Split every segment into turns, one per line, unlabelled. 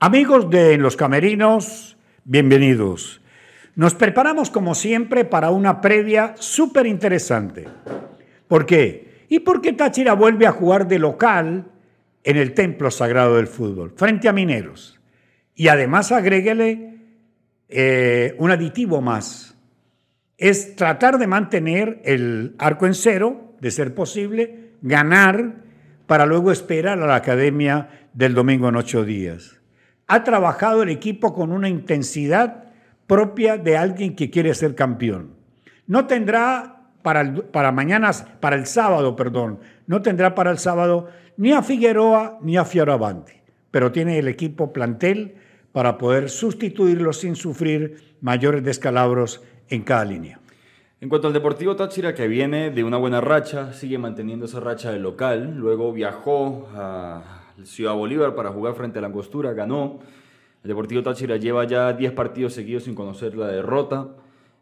Amigos de los Camerinos, bienvenidos. Nos preparamos como siempre para una previa súper interesante. ¿Por qué? Y porque Táchira vuelve a jugar de local en el templo sagrado del fútbol, frente a Mineros. Y además agréguele eh, un aditivo más. Es tratar de mantener el arco en cero, de ser posible, ganar, para luego esperar a la academia del domingo en ocho días ha trabajado el equipo con una intensidad propia de alguien que quiere ser campeón. No tendrá para, para mañana, para el sábado, perdón, no tendrá para el sábado ni a Figueroa ni a Fioravanti, pero tiene el equipo plantel para poder sustituirlo sin sufrir mayores descalabros en cada línea.
En cuanto al Deportivo Táchira, que viene de una buena racha, sigue manteniendo esa racha de local, luego viajó a Ciudad Bolívar para jugar frente a la Angostura, ganó. El Deportivo Táchira lleva ya 10 partidos seguidos sin conocer la derrota.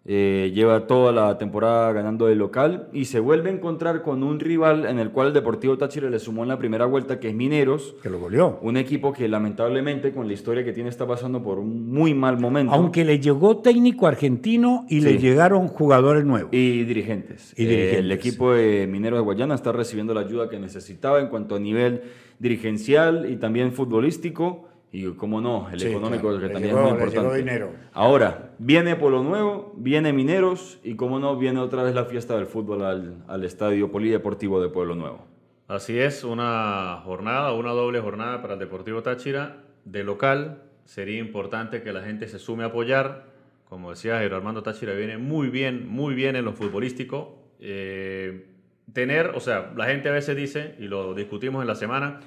Eh, lleva toda la temporada ganando de local y se vuelve a encontrar con un rival en el cual el Deportivo Táchira le sumó en la primera vuelta, que es Mineros.
Que lo goleó.
Un equipo que lamentablemente con la historia que tiene está pasando por un muy mal momento.
Aunque le llegó técnico argentino y le llegaron jugadores nuevos.
Y dirigentes.
Y dirigentes.
el equipo de Mineros de Guayana está recibiendo la ayuda que necesitaba en cuanto a nivel dirigencial y también futbolístico. Y cómo no, el económico que también es muy importante.
Dinero.
Ahora, viene Polo Nuevo, viene Mineros y cómo no, viene otra vez la fiesta del fútbol al, al Estadio Polideportivo de Pueblo Nuevo.
Así es, una jornada, una doble jornada para el Deportivo Táchira de local. Sería importante que la gente se sume a apoyar. Como decía Jairo Armando Táchira, viene muy bien, muy bien en lo futbolístico. Eh, tener, o sea, la gente a veces dice, y lo discutimos en la semana,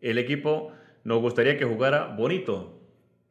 el equipo nos gustaría que jugara bonito,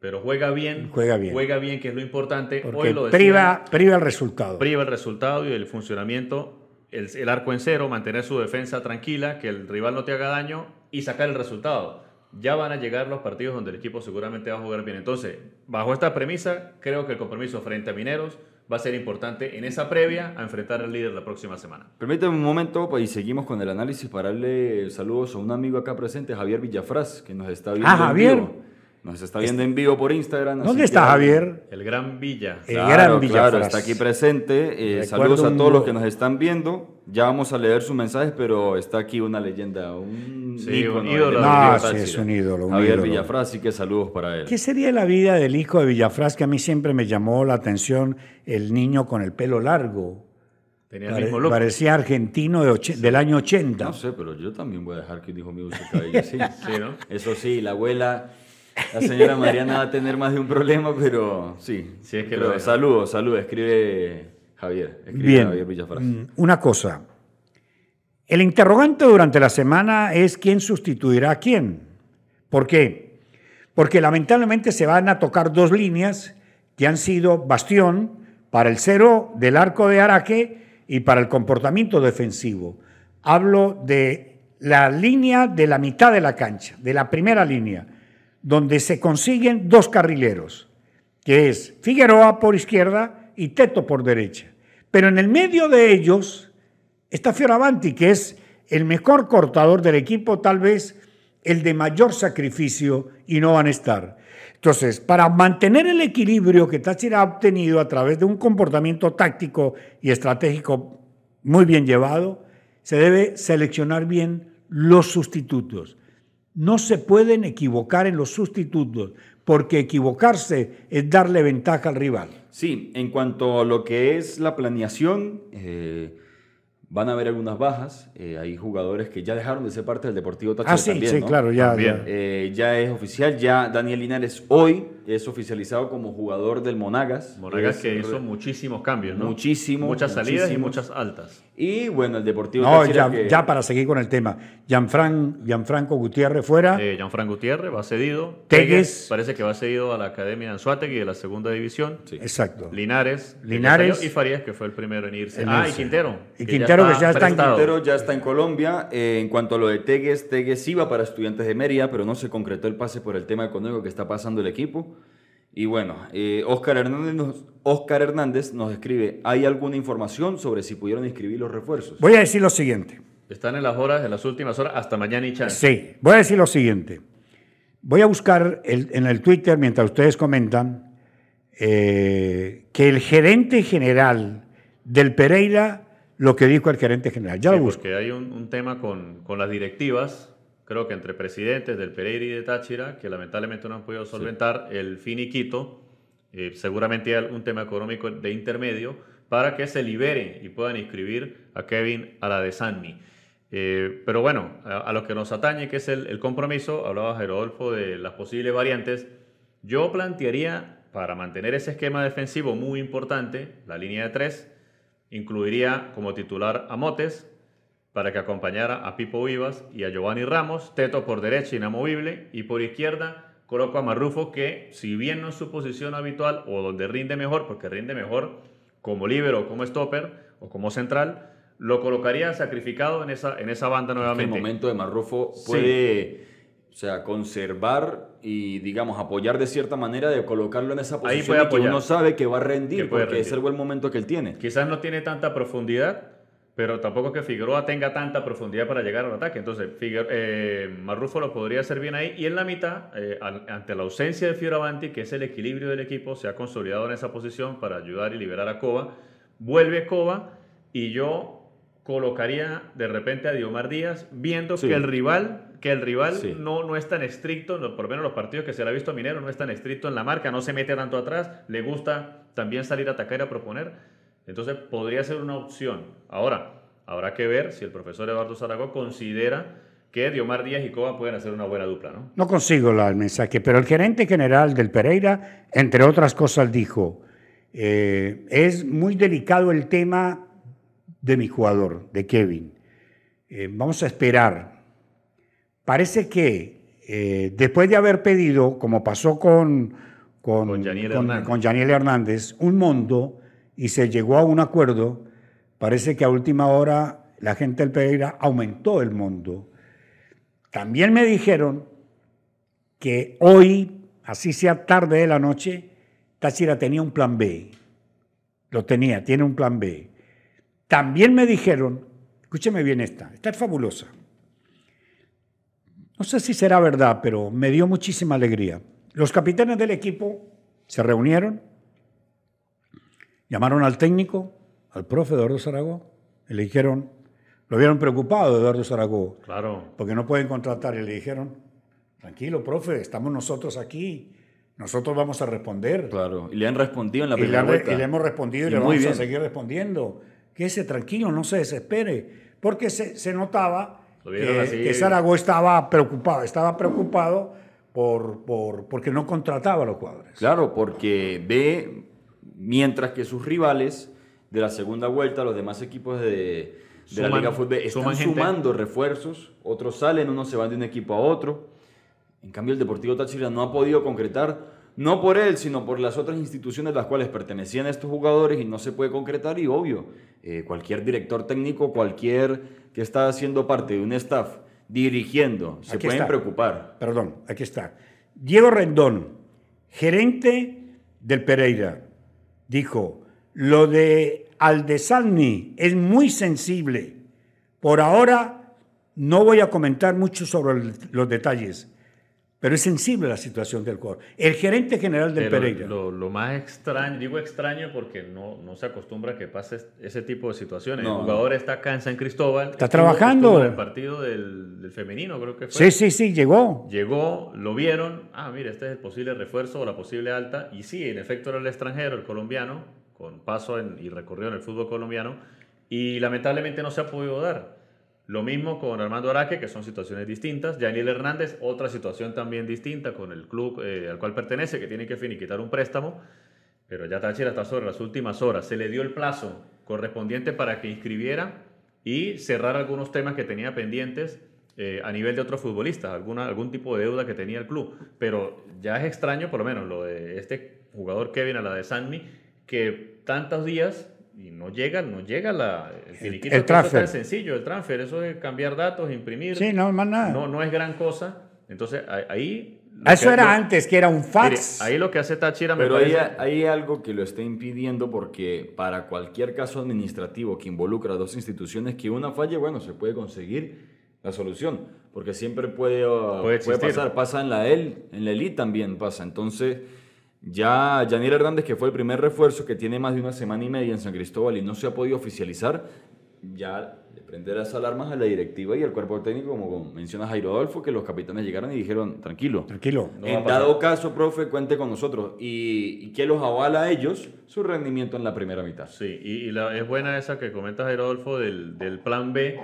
pero juega bien.
Juega bien.
Juega bien, que es lo importante.
Hoy lo priva, priva el resultado.
Priva el resultado y el funcionamiento, el, el, arco en cero, mantener su defensa tranquila, que el rival no te haga daño y sacar el resultado. Ya van a llegar los partidos donde el equipo seguramente va a jugar bien. Entonces, bajo esta premisa, creo que el compromiso frente a Mineros va a ser importante en esa previa a enfrentar al líder la próxima semana.
Permíteme un momento pues, y seguimos con el análisis para darle saludos a un amigo acá presente, Javier Villafraz, que nos está viendo.
Ah, Javier.
Nos está viendo en vivo por Instagram.
¿Dónde está Javier?
El Gran Villa.
El Gran Villa.
Claro, está aquí presente. Eh, saludos a todos los que nos están viendo. Ya vamos a leer sus mensajes, pero está aquí una leyenda, un,
sí, ícono, un ídolo.
No, sí, es un ídolo. Un
Javier
ídolo.
Villafraz, así que saludos para él.
¿Qué sería la vida del hijo de Villafraz que a mí siempre me llamó la atención? El niño con el pelo largo.
Tenía el mismo look.
Parecía argentino de sí. del año 80.
No sé, pero yo también voy a dejar que un hijo mío use cabello así. sí, ¿no? Eso sí, la abuela la señora Mariana va a tener más de un problema, pero sí.
sí es que
pero
lo
saludos, saludos. Escribe Javier. Escribe
Bien.
Javier Villafraz.
Una cosa. El interrogante durante la semana es quién sustituirá a quién. ¿Por qué? Porque lamentablemente se van a tocar dos líneas que han sido bastión para el cero del arco de Araque y para el comportamiento defensivo. Hablo de la línea de la mitad de la cancha, de la primera línea donde se consiguen dos carrileros, que es Figueroa por izquierda y Teto por derecha. Pero en el medio de ellos está Fioravanti, que es el mejor cortador del equipo, tal vez el de mayor sacrificio, y no van a estar. Entonces, para mantener el equilibrio que Táchira ha obtenido a través de un comportamiento táctico y estratégico muy bien llevado, se debe seleccionar bien los sustitutos no se pueden equivocar en los sustitutos, porque equivocarse es darle ventaja al rival.
Sí, en cuanto a lo que es la planeación, eh, van a haber algunas bajas. Eh, hay jugadores que ya dejaron de ser parte del Deportivo Táchira
ah, sí,
también,
sí,
¿no?
claro, ya,
También.
ya.
Eh, ya es oficial, ya Daniel Linares hoy es oficializado como jugador del Monagas.
Monagas
Es-
que hizo muchísimos cambios, ¿no?
Muchísimo,
Muchas salidas y
muchísimos.
muchas altas.
Y bueno, el Deportivo
No,
Táchira
ya,
que-
ya para seguir con el tema. Gianfran, Gianfranco Gutiérrez fuera.
Eh, Gianfran Gutiérrez va cedido.
Tegues.
Parece que va cedido a la Academia de Anzuategui de la segunda división.
Sí.
Exacto.
Linares. ya
Linares.
Y Farías, que fue el primero en irse.
En
ah,
irse.
y Quintero.
Y Quintero, que ya está en.
Quintero ya está en Colombia. Eh, en cuanto a lo de Tegues, Tegues iba para estudiantes de Mérida, pero no se concretó el pase por el tema económico que está pasando el equipo. Y bueno, eh, Oscar, Hernández nos, Oscar Hernández nos escribe, ¿hay alguna información sobre si pudieron inscribir los refuerzos?
Voy a decir lo siguiente.
Están en las horas, en las últimas horas, hasta mañana y chance.
Sí, voy a decir lo siguiente. Voy a buscar en el Twitter, mientras ustedes comentan, eh, que el gerente general del Pereira, lo que dijo el gerente general. Ya
sí,
lo busco.
Porque hay un, un tema con, con, las directivas, creo que entre presidentes del Pereira y de Táchira, que lamentablemente no han podido solventar sí. el finiquito. Eh, seguramente hay un tema económico de intermedio para que se liberen y puedan inscribir a Kevin a la de Sanmi. Eh, pero bueno, a, a, lo que nos atañe, que es el, el compromiso, hablaba Gerodolfo de las posibles variantes. Yo plantearía para mantener ese esquema defensivo muy importante, la línea de tres, incluiría como titular a Motes para que acompañara a Pipo Vivas y a Giovanni Ramos, Teto por derecha inamovible y por izquierda coloco a Marrufo que si bien no es su posición habitual o donde rinde mejor, porque rinde mejor como líbero o como stopper o como central, lo colocaría sacrificado en esa, en esa banda nuevamente.
En el momento de Marrufo puede... Sí o sea, conservar y, digamos, apoyar de cierta manera de colocarlo en esa posición
Ahí
que uno sabe que va a rendir
que puede
porque
rendir.
es el buen momento que él tiene.
Quizás no tiene tanta profundidad, pero tampoco que Figueroa tenga tanta profundidad para llegar al ataque. Entonces, Figueroa, eh, Marrufo lo podría hacer bien ahí. Y en la mitad, eh, al, ante la ausencia de Fioravanti, que es el equilibrio del equipo, se ha consolidado en esa posición para ayudar y liberar a Cova. Vuelve Cova y yo colocaría de repente a Diomar Díaz, viendo
Sí.
que el rival, que el rival
Sí.
no, no es tan estricto, por lo menos los partidos que se le ha visto a Minero, no es tan estricto en la marca, no se mete tanto atrás, le gusta también salir a atacar y a proponer. Entonces podría ser una opción. Ahora, habrá que ver si el profesor Eduardo Zaragoza considera que Diomar Díaz y Cova pueden hacer una buena dupla, ¿no?
No consigo la- el mensaje, pero el gerente general del Pereira, entre otras cosas, dijo, eh, es muy delicado el tema de mi jugador, de Kevin. Eh, vamos a esperar. Parece que eh, después de haber pedido, como pasó con, con,
Con Yaniel
con-
Hernández.
con Yaniel Hernández, un mundo y se llegó a un acuerdo, parece que a última hora la gente del Pereira aumentó el mundo. También me dijeron que hoy, así sea tarde de la noche, Táchira tenía un plan B. Lo tenía, tiene un plan B. También me dijeron, escúcheme bien esta, esta es fabulosa. No sé si será verdad, pero me dio muchísima alegría. Los capitanes del equipo se reunieron, llamaron al técnico, al profe Eduardo Zaragoza, y le dijeron, lo vieron preocupado Eduardo Zaragoza,
Claro.
porque no pueden contratar. Y le dijeron, tranquilo, profe, estamos nosotros aquí, nosotros vamos a responder.
Claro. Y le han respondido en la
Y le,
primera
han-
vuelta.
y le hemos respondido y,
Y
le vamos a seguir respondiendo. Quédese tranquilo, no se desespere, porque se, se notaba que, que Zaragoza estaba preocupado, estaba preocupado por, por, porque no contrataba a los jugadores.
Claro, porque ve, mientras que sus rivales de la segunda vuelta, los demás equipos de, de la
Suman-
Liga Fútbol, están
gente.
sumando refuerzos, otros salen, unos se van de un equipo a otro. En cambio, el Deportivo Táchira no ha podido concretar, no por él, sino por las otras instituciones a las cuales pertenecían estos jugadores y no se puede concretar. Y obvio, eh, cualquier director técnico, cualquier que está haciendo parte de un staff dirigiendo, se
Aquí
pueden
está.
preocupar.
Perdón, aquí está. Diego Rendón, gerente del Pereira, dijo, lo de Aldesalni es muy sensible. Por ahora no voy a comentar mucho sobre los detalles, pero es sensible la situación del jugador. El gerente general del
Pero
Pereira.
Lo, lo más extraño, digo extraño porque no, no se acostumbra a que pase ese tipo de situaciones.
No,
el jugador está acá en San Cristóbal.
Está trabajando.
en el partido del, del femenino, creo que fue.
Sí, sí, sí, llegó.
Llegó, lo vieron, ah, mira, este es el posible refuerzo o la posible alta, y sí, en efecto era el extranjero, el colombiano, con paso en- y recorrido en el fútbol colombiano, y lamentablemente no se ha podido dar. Lo mismo con Armando Araque, que son situaciones distintas. Yaniel Hernández, otra situación también distinta con el club eh, al cual pertenece, que tiene que finiquitar un préstamo, pero ya Táchira está sobre las últimas horas. Se le dio el plazo correspondiente para que inscribiera y cerrar algunos temas que tenía pendientes eh, a nivel de otros futbolistas, alguna, algún tipo de deuda que tenía el club. Pero ya es extraño, por lo menos, lo de este jugador Kevin a la de Sanmi, que tantos días y no llega, no llega la, el, finiquito,
el
que eso es
transfer.
tan sencillo, el transfer, eso es cambiar datos, imprimir,
Sí, no, más nada.
no, no es gran cosa. Entonces ahí...
Ah, Eso
que-
era
lo-
antes, que era un
mire,
fax.
ahí lo que hace Táchira me
Pero hay,
parece...
hay algo que lo está impidiendo porque para cualquier caso administrativo que involucra a dos instituciones, que una falle, bueno, se puede conseguir la solución, porque siempre puede,
Puede
puede, pasar, pasa en la EL, en la Elite también pasa. Entonces, ya Yaniel Hernández, que fue el primer refuerzo que tiene más de una semana y media en San Cristóbal y no se ha podido oficializar, ya le prende las alarmas a la directiva y al cuerpo técnico, como menciona Jairo Adolfo, que los capitanes llegaron y dijeron, tranquilo,
Tranquilo.
No
en dado caso, profe, cuente con nosotros. Y, y que los avala a ellos su rendimiento en la primera mitad.
Sí, y, y la- es buena esa que comenta Rodolfo del, del plan B,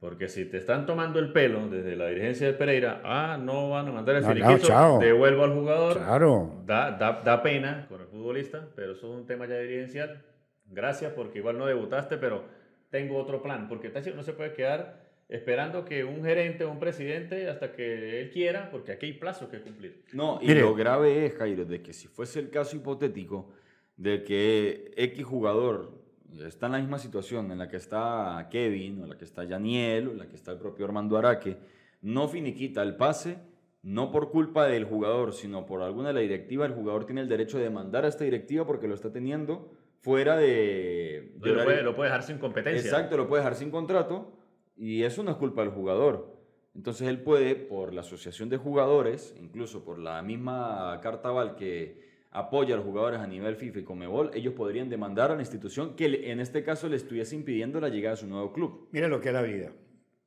porque si te están tomando el pelo desde la dirigencia de Pereira, ah, no van a mandar el
No, no,
finiquito,
chao.
devuelvo al jugador.
Claro.
Da, da, da pena con el futbolista, pero eso es un tema ya dirigencial. Gracias porque igual no debutaste, pero tengo otro plan, porque Táchira no se puede quedar esperando que un gerente o un presidente hasta que él quiera, porque aquí hay plazos que cumplir.
No, y
Mire.
lo grave es, Jairo, de que si fuese el caso hipotético de que X jugador está en la misma situación en la que está Kevin, o la que está Yaniel, o la que está el propio Armando Araque, no finiquita el pase, no por culpa del jugador, sino por alguna de la directiva, el jugador tiene el derecho de demandar a esta directiva porque lo está teniendo fuera de... de
lo, puede, lo puede dejar sin competencia.
Exacto, lo puede dejar sin contrato y eso no es culpa del jugador. Entonces él puede, por la asociación de jugadores, incluso por la misma carta Val que apoya a los jugadores a nivel FIFA y Comebol, ellos podrían demandar a la institución que en este caso le estuviese impidiendo la llegada a su nuevo club.
Mire lo que es la vida,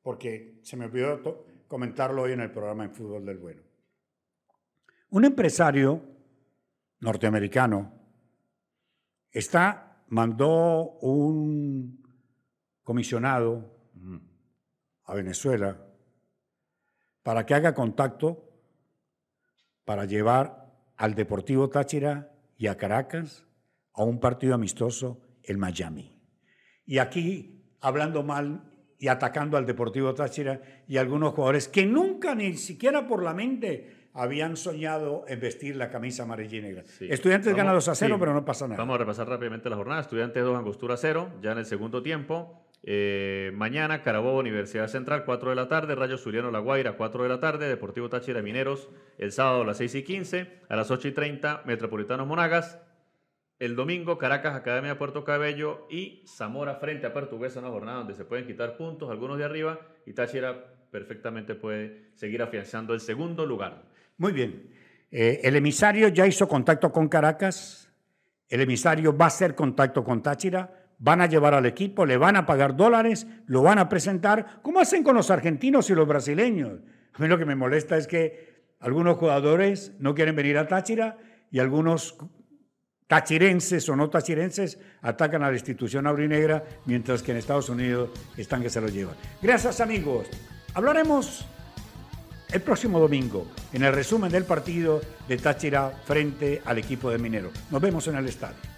porque se me olvidó comentarlo hoy en el programa en Fútbol del Bueno. Un empresario norteamericano está, mandó un comisionado a Venezuela para que haga contacto para llevar al Deportivo Táchira y a Caracas a un partido amistoso en Miami. Y aquí hablando mal y atacando al Deportivo Táchira y algunos jugadores que nunca ni siquiera por la mente habían soñado en vestir la camisa amarilla y negra.
Sí.
Estudiantes
Vamos-
gana 2 a 0,
sí.
pero no pasa nada.
Vamos a repasar rápidamente la jornada. Estudiantes 2, Angostura 0, ya en el segundo tiempo. Eh, mañana, Carabobo, Universidad Central, 4 de la tarde. Rayo Zuliano, La Guaira, 4 de la tarde. Deportivo Táchira, Mineros, el sábado a las 6 y 15. A las 8 y 30, Metropolitanos Monagas. El domingo, Caracas, Academia Puerto Cabello y Zamora frente a Portuguesa, una jornada donde se pueden quitar puntos, algunos de arriba, y Táchira perfectamente puede seguir afianzando el segundo lugar.
Muy bien. Eh, el emisario ya hizo contacto con Caracas. El emisario va a hacer contacto con Táchira. Van a llevar al equipo, le van a pagar dólares, lo van a presentar. ¿Cómo hacen con los argentinos y los brasileños? A mí lo que me molesta es que algunos jugadores no quieren venir a Táchira y algunos tachirenses o no tachirenses atacan a la institución aurinegra, mientras que en Estados Unidos están que se lo llevan. Gracias amigos. Hablaremos el próximo domingo en el resumen del partido de Táchira frente al equipo de Minero. Nos vemos en el estadio.